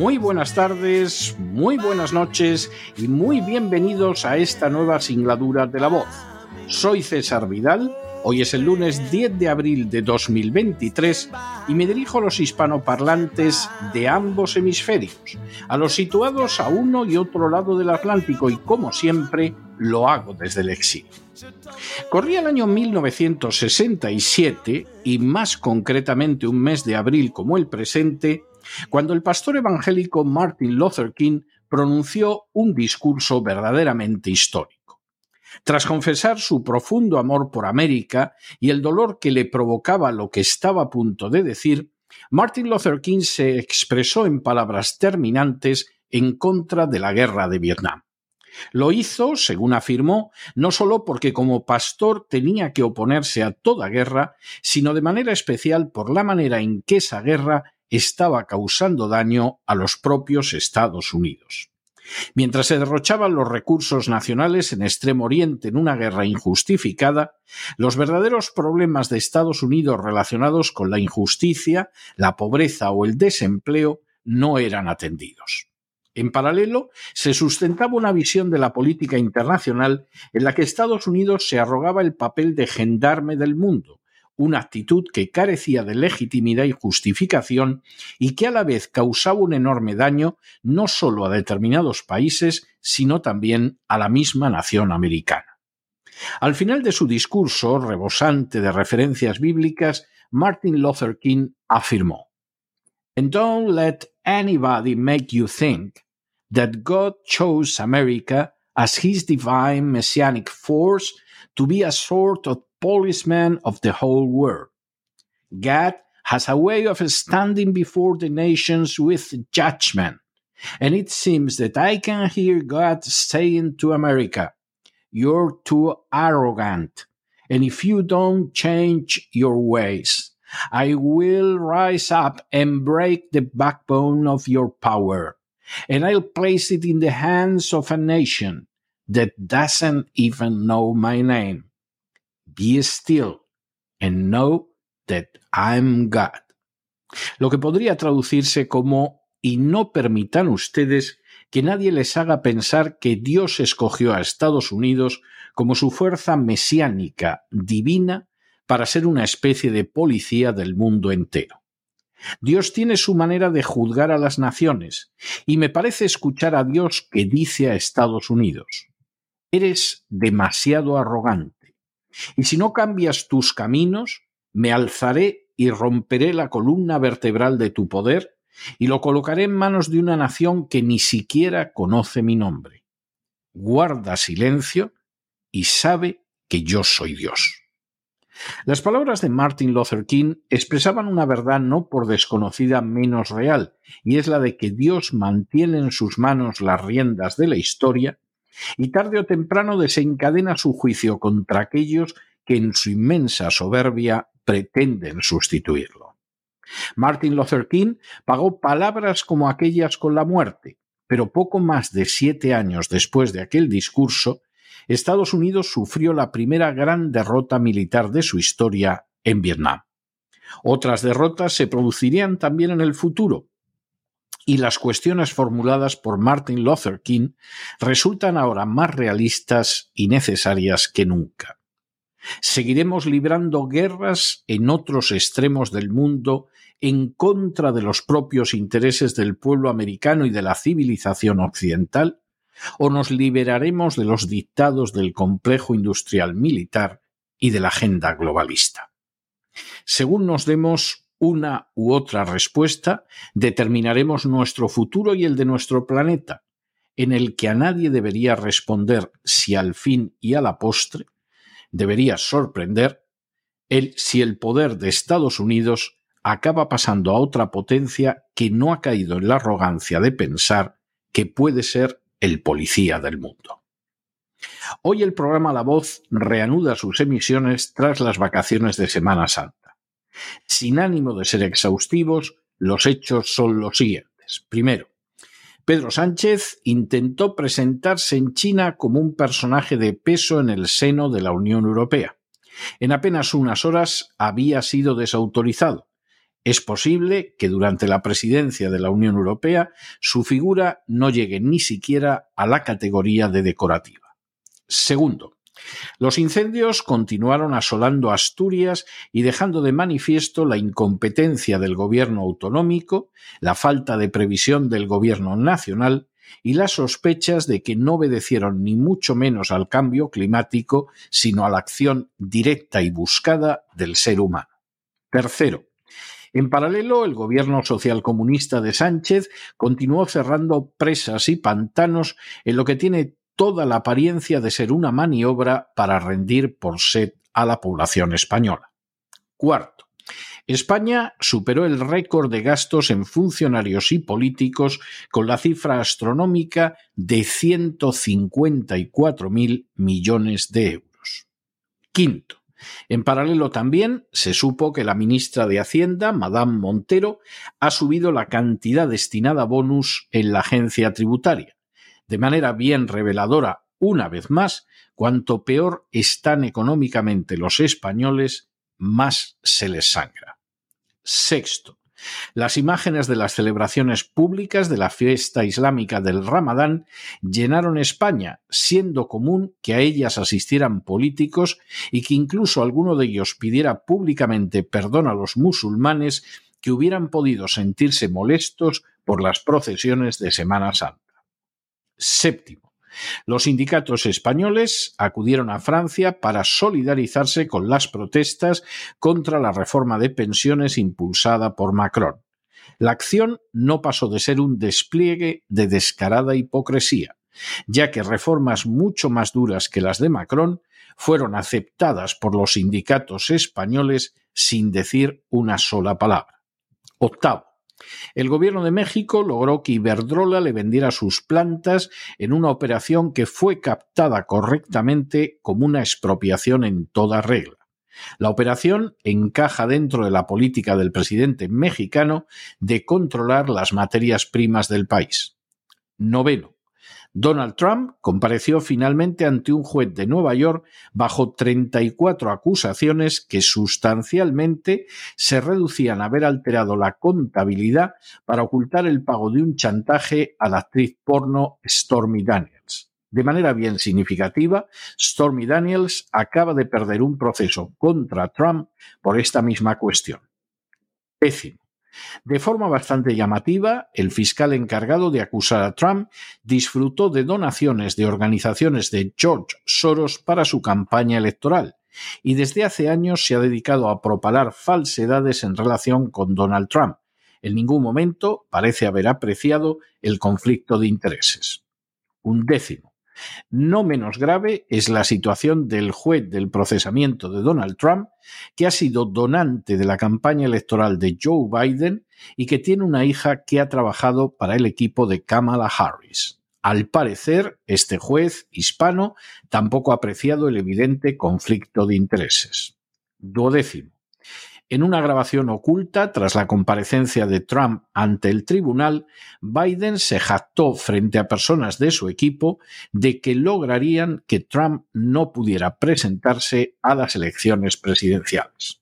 muy buenas tardes, muy buenas noches y muy bienvenidos a esta nueva singladura de la voz. Soy César Vidal, hoy es el lunes 10 de abril de 2023 y me dirijo a los hispanoparlantes de ambos hemisferios, a los situados a uno y otro lado del Atlántico y como siempre lo hago desde el exilio. Corría el año 1967 y más concretamente un mes de abril como el presente, cuando el pastor evangélico Martin Luther King pronunció un discurso verdaderamente histórico. Tras confesar su profundo amor por América y el dolor que le provocaba lo que estaba a punto de decir, Martin Luther King se expresó en palabras terminantes en contra de la guerra de Vietnam. Lo hizo, según afirmó, no solo porque como pastor tenía que oponerse a toda guerra, sino de manera especial por la manera en que esa guerra estaba causando daño a los propios Estados Unidos. Mientras se derrochaban los recursos nacionales en Extremo Oriente en una guerra injustificada, los verdaderos problemas de Estados Unidos relacionados con la injusticia, la pobreza o el desempleo no eran atendidos. En paralelo, se sustentaba una visión de la política internacional en la que Estados Unidos se arrogaba el papel de gendarme del mundo, una actitud que carecía de legitimidad y justificación y que a la vez causaba un enorme daño no solo a determinados países, sino también a la misma nación americana. Al final de su discurso, rebosante de referencias bíblicas, Martin Luther King afirmó And don't let anybody make you think that God chose America as his divine messianic force to be a sort of policeman of the whole world. God has a way of standing before the nations with judgment, and it seems that I can hear God saying to America, You're too arrogant, and if you don't change your ways, I will rise up and break the backbone of your power, and I'll place it in the hands of a nation that doesn't even know my name. Be still and know that I'm God. Lo que podría traducirse como y no permitan ustedes que nadie les haga pensar que Dios escogió a Estados Unidos como su fuerza mesiánica, divina, para ser una especie de policía del mundo entero. Dios tiene su manera de juzgar a las naciones, y me parece escuchar a Dios que dice a Estados Unidos, Eres demasiado arrogante, y si no cambias tus caminos, me alzaré y romperé la columna vertebral de tu poder, y lo colocaré en manos de una nación que ni siquiera conoce mi nombre. Guarda silencio y sabe que yo soy Dios. Las palabras de Martin Luther King expresaban una verdad no por desconocida menos real, y es la de que Dios mantiene en sus manos las riendas de la historia y tarde o temprano desencadena su juicio contra aquellos que en su inmensa soberbia pretenden sustituirlo. Martin Luther King pagó palabras como aquellas con la muerte, pero poco más de siete años después de aquel discurso, Estados Unidos sufrió la primera gran derrota militar de su historia en Vietnam. Otras derrotas se producirían también en el futuro, y las cuestiones formuladas por Martin Luther King resultan ahora más realistas y necesarias que nunca. Seguiremos librando guerras en otros extremos del mundo en contra de los propios intereses del pueblo americano y de la civilización occidental, o nos liberaremos de los dictados del complejo industrial militar y de la agenda globalista. Según nos demos una u otra respuesta, determinaremos nuestro futuro y el de nuestro planeta, en el que a nadie debería responder si al fin y a la postre debería sorprender el si el poder de Estados Unidos acaba pasando a otra potencia que no ha caído en la arrogancia de pensar que puede ser el policía del mundo. Hoy el programa La Voz reanuda sus emisiones tras las vacaciones de Semana Santa. Sin ánimo de ser exhaustivos, los hechos son los siguientes. Primero, Pedro Sánchez intentó presentarse en China como un personaje de peso en el seno de la Unión Europea. En apenas unas horas había sido desautorizado. Es posible que durante la presidencia de la Unión Europea su figura no llegue ni siquiera a la categoría de decorativa. Segundo, los incendios continuaron asolando Asturias y dejando de manifiesto la incompetencia del gobierno autonómico, la falta de previsión del gobierno nacional y las sospechas de que no obedecieron ni mucho menos al cambio climático, sino a la acción directa y buscada del ser humano. Tercero, en paralelo, el gobierno socialcomunista de Sánchez continuó cerrando presas y pantanos en lo que tiene toda la apariencia de ser una maniobra para rendir por sed a la población española. Cuarto, España superó el récord de gastos en funcionarios y políticos con la cifra astronómica de 154.000 millones de euros. Quinto, en paralelo también se supo que la ministra de Hacienda, Madame Montero, ha subido la cantidad destinada a bonus en la agencia tributaria, de manera bien reveladora, una vez más, cuanto peor están económicamente los españoles, más se les sangra. Sexto, las imágenes de las celebraciones públicas de la fiesta islámica del Ramadán llenaron España, siendo común que a ellas asistieran políticos y que incluso alguno de ellos pidiera públicamente perdón a los musulmanes que hubieran podido sentirse molestos por las procesiones de Semana Santa. Séptimo. Los sindicatos españoles acudieron a Francia para solidarizarse con las protestas contra la reforma de pensiones impulsada por Macron. La acción no pasó de ser un despliegue de descarada hipocresía, ya que reformas mucho más duras que las de Macron fueron aceptadas por los sindicatos españoles sin decir una sola palabra. Octavo. El gobierno de México logró que Iberdrola le vendiera sus plantas en una operación que fue captada correctamente como una expropiación en toda regla. La operación encaja dentro de la política del presidente mexicano de controlar las materias primas del país. Noveno. Donald Trump compareció finalmente ante un juez de Nueva York bajo 34 acusaciones que sustancialmente se reducían a haber alterado la contabilidad para ocultar el pago de un chantaje a la actriz porno Stormy Daniels. De manera bien significativa, Stormy Daniels acaba de perder un proceso contra Trump por esta misma cuestión. Décimo. De forma bastante llamativa, el fiscal encargado de acusar a Trump disfrutó de donaciones de organizaciones de George Soros para su campaña electoral y desde hace años se ha dedicado a propalar falsedades en relación con Donald Trump. En ningún momento parece haber apreciado el conflicto de intereses. Un décimo. No menos grave es la situación del juez del procesamiento de Donald Trump, que ha sido donante de la campaña electoral de Joe Biden y que tiene una hija que ha trabajado para el equipo de Kamala Harris. Al parecer, este juez hispano tampoco ha apreciado el evidente conflicto de intereses. Duodécimo. En una grabación oculta, tras la comparecencia de Trump ante el tribunal, Biden se jactó frente a personas de su equipo de que lograrían que Trump no pudiera presentarse a las elecciones presidenciales.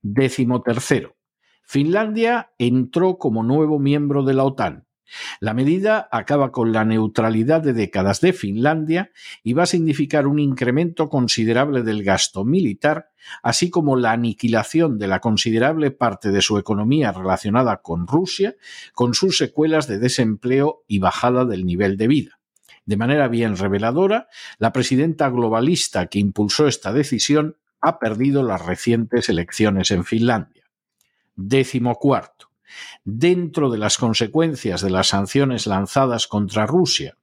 Décimo tercero. Finlandia entró como nuevo miembro de la OTAN, la medida acaba con la neutralidad de décadas de Finlandia y va a significar un incremento considerable del gasto militar, así como la aniquilación de la considerable parte de su economía relacionada con Rusia, con sus secuelas de desempleo y bajada del nivel de vida. De manera bien reveladora, la presidenta globalista que impulsó esta decisión ha perdido las recientes elecciones en Finlandia. Décimo cuarto. Dentro de las consecuencias de las sanciones lanzadas contra Rusia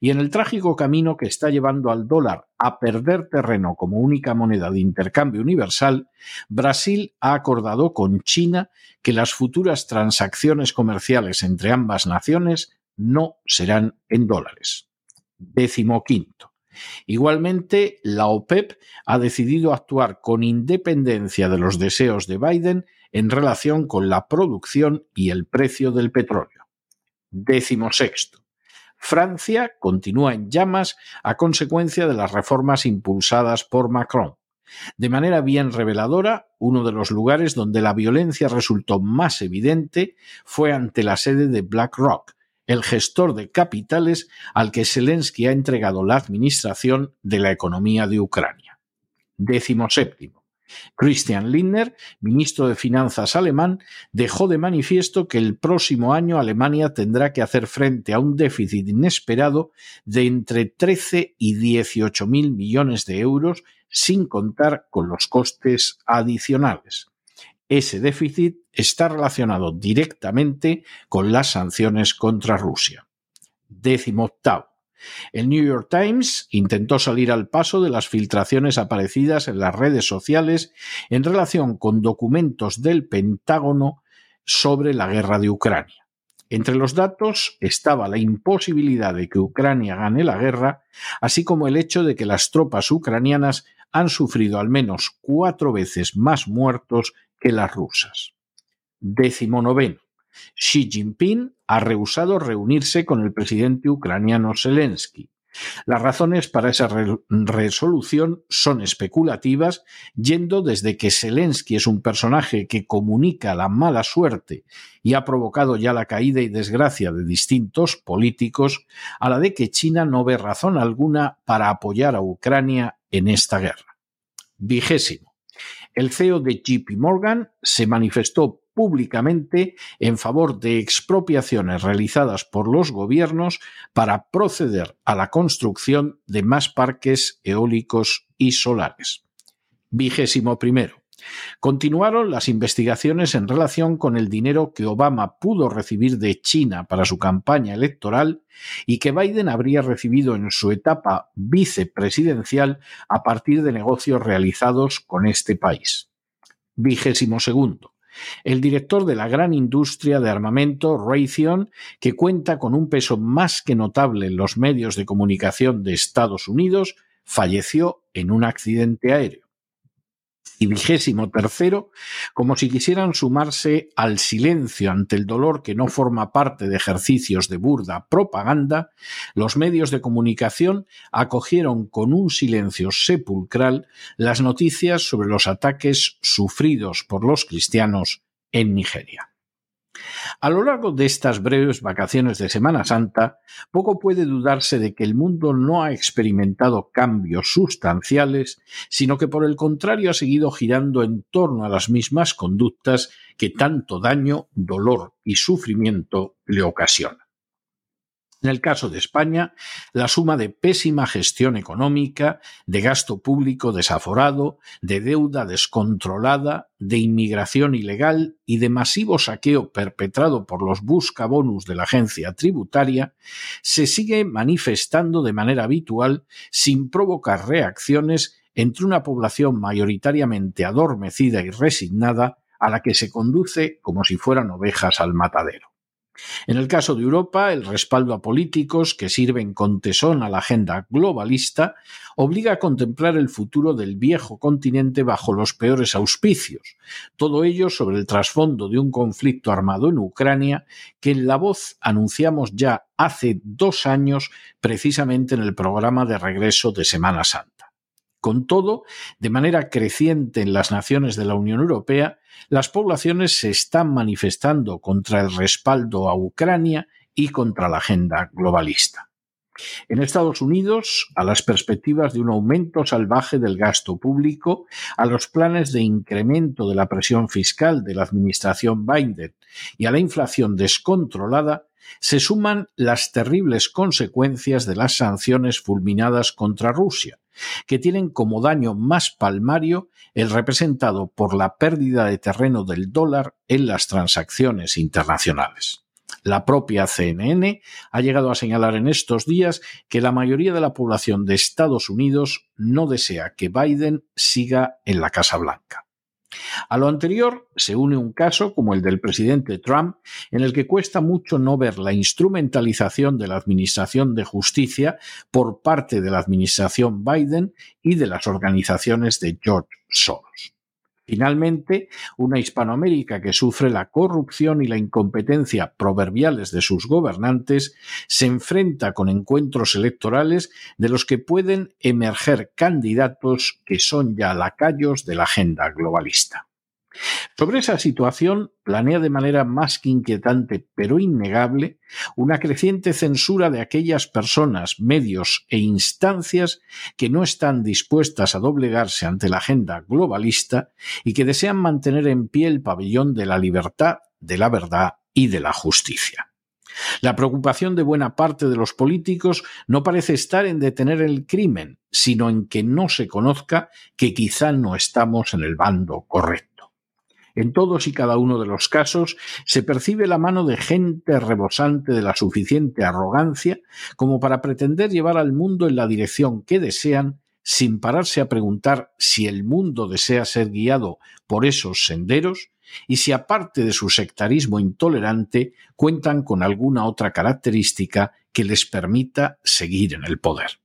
y en el trágico camino que está llevando al dólar a perder terreno como única moneda de intercambio universal, Brasil ha acordado con China que las futuras transacciones comerciales entre ambas naciones no serán en dólares. Décimo quinto. Igualmente, la OPEP ha decidido actuar con independencia de los deseos de Biden en relación con la producción y el precio del petróleo. Décimo sexto. Francia continúa en llamas a consecuencia de las reformas impulsadas por Macron. De manera bien reveladora, uno de los lugares donde la violencia resultó más evidente fue ante la sede de BlackRock, el gestor de capitales al que Zelensky ha entregado la administración de la economía de Ucrania. Décimo séptimo. Christian Lindner, ministro de Finanzas alemán, dejó de manifiesto que el próximo año Alemania tendrá que hacer frente a un déficit inesperado de entre 13 y 18 mil millones de euros, sin contar con los costes adicionales. Ese déficit está relacionado directamente con las sanciones contra Rusia. Décimo octavo. El New York Times intentó salir al paso de las filtraciones aparecidas en las redes sociales en relación con documentos del Pentágono sobre la guerra de Ucrania. Entre los datos estaba la imposibilidad de que Ucrania gane la guerra, así como el hecho de que las tropas ucranianas han sufrido al menos cuatro veces más muertos que las rusas. Xi Jinping ha rehusado reunirse con el presidente ucraniano Zelensky. Las razones para esa resolución son especulativas, yendo desde que Zelensky es un personaje que comunica la mala suerte y ha provocado ya la caída y desgracia de distintos políticos, a la de que China no ve razón alguna para apoyar a Ucrania en esta guerra. Vigésimo. El CEO de JP Morgan se manifestó públicamente en favor de expropiaciones realizadas por los gobiernos para proceder a la construcción de más parques eólicos y solares. Vigésimo primero. Continuaron las investigaciones en relación con el dinero que Obama pudo recibir de China para su campaña electoral y que Biden habría recibido en su etapa vicepresidencial a partir de negocios realizados con este país. Vigésimo segundo el director de la gran industria de armamento Raytheon, que cuenta con un peso más que notable en los medios de comunicación de Estados Unidos, falleció en un accidente aéreo. Y vigésimo tercero, como si quisieran sumarse al silencio ante el dolor que no forma parte de ejercicios de burda propaganda, los medios de comunicación acogieron con un silencio sepulcral las noticias sobre los ataques sufridos por los cristianos en Nigeria. A lo largo de estas breves vacaciones de Semana Santa, poco puede dudarse de que el mundo no ha experimentado cambios sustanciales, sino que por el contrario ha seguido girando en torno a las mismas conductas que tanto daño, dolor y sufrimiento le ocasionan. En el caso de España, la suma de pésima gestión económica, de gasto público desaforado, de deuda descontrolada, de inmigración ilegal y de masivo saqueo perpetrado por los buscabonus de la agencia tributaria, se sigue manifestando de manera habitual sin provocar reacciones entre una población mayoritariamente adormecida y resignada a la que se conduce como si fueran ovejas al matadero. En el caso de Europa, el respaldo a políticos que sirven con tesón a la agenda globalista obliga a contemplar el futuro del viejo continente bajo los peores auspicios, todo ello sobre el trasfondo de un conflicto armado en Ucrania que en la voz anunciamos ya hace dos años precisamente en el programa de regreso de Semana Santa. Con todo, de manera creciente en las naciones de la Unión Europea, las poblaciones se están manifestando contra el respaldo a Ucrania y contra la agenda globalista. En Estados Unidos, a las perspectivas de un aumento salvaje del gasto público, a los planes de incremento de la presión fiscal de la administración Biden y a la inflación descontrolada, se suman las terribles consecuencias de las sanciones fulminadas contra Rusia, que tienen como daño más palmario el representado por la pérdida de terreno del dólar en las transacciones internacionales. La propia CNN ha llegado a señalar en estos días que la mayoría de la población de Estados Unidos no desea que Biden siga en la Casa Blanca. A lo anterior se une un caso como el del presidente Trump, en el que cuesta mucho no ver la instrumentalización de la Administración de Justicia por parte de la Administración Biden y de las organizaciones de George Soros. Finalmente, una Hispanoamérica que sufre la corrupción y la incompetencia proverbiales de sus gobernantes se enfrenta con encuentros electorales de los que pueden emerger candidatos que son ya lacayos de la agenda globalista. Sobre esa situación planea de manera más que inquietante, pero innegable, una creciente censura de aquellas personas, medios e instancias que no están dispuestas a doblegarse ante la agenda globalista y que desean mantener en pie el pabellón de la libertad, de la verdad y de la justicia. La preocupación de buena parte de los políticos no parece estar en detener el crimen, sino en que no se conozca que quizá no estamos en el bando correcto. En todos y cada uno de los casos se percibe la mano de gente rebosante de la suficiente arrogancia como para pretender llevar al mundo en la dirección que desean sin pararse a preguntar si el mundo desea ser guiado por esos senderos y si aparte de su sectarismo intolerante cuentan con alguna otra característica que les permita seguir en el poder.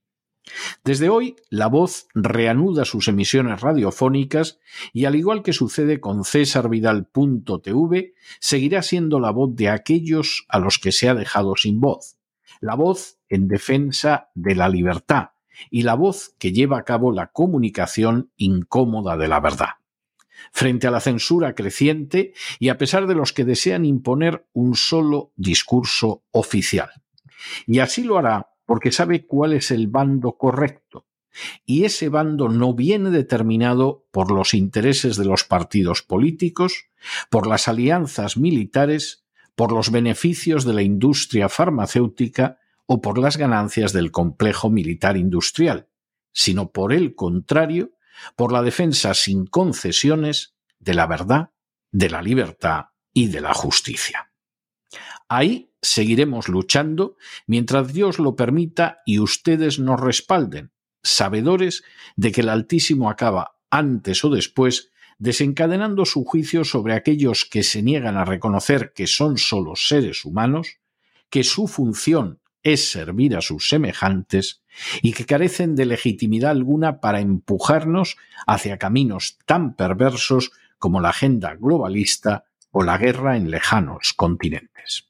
Desde hoy, La Voz reanuda sus emisiones radiofónicas y, al igual que sucede con cesarvidal.tv, seguirá siendo la voz de aquellos a los que se ha dejado sin voz. La voz en defensa de la libertad y la voz que lleva a cabo la comunicación incómoda de la verdad. Frente a la censura creciente y a pesar de los que desean imponer un solo discurso oficial. Y así lo hará porque sabe cuál es el bando correcto. Y ese bando no viene determinado por los intereses de los partidos políticos, por las alianzas militares, por los beneficios de la industria farmacéutica o por las ganancias del complejo militar industrial, sino por el contrario, por la defensa sin concesiones de la verdad, de la libertad y de la justicia. Ahí seguiremos luchando mientras Dios lo permita y ustedes nos respalden, sabedores de que el Altísimo acaba antes o después desencadenando su juicio sobre aquellos que se niegan a reconocer que son solo seres humanos, que su función es servir a sus semejantes y que carecen de legitimidad alguna para empujarnos hacia caminos tan perversos como la agenda globalista o la guerra en lejanos continentes.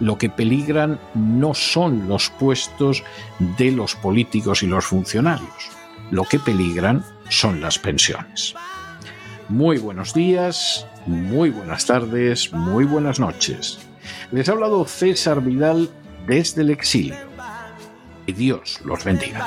lo que peligran no son los puestos de los políticos y los funcionarios, lo que peligran son las pensiones. Muy buenos días, muy buenas tardes, muy buenas noches. Les ha hablado César Vidal desde el exilio. Y Dios los bendiga.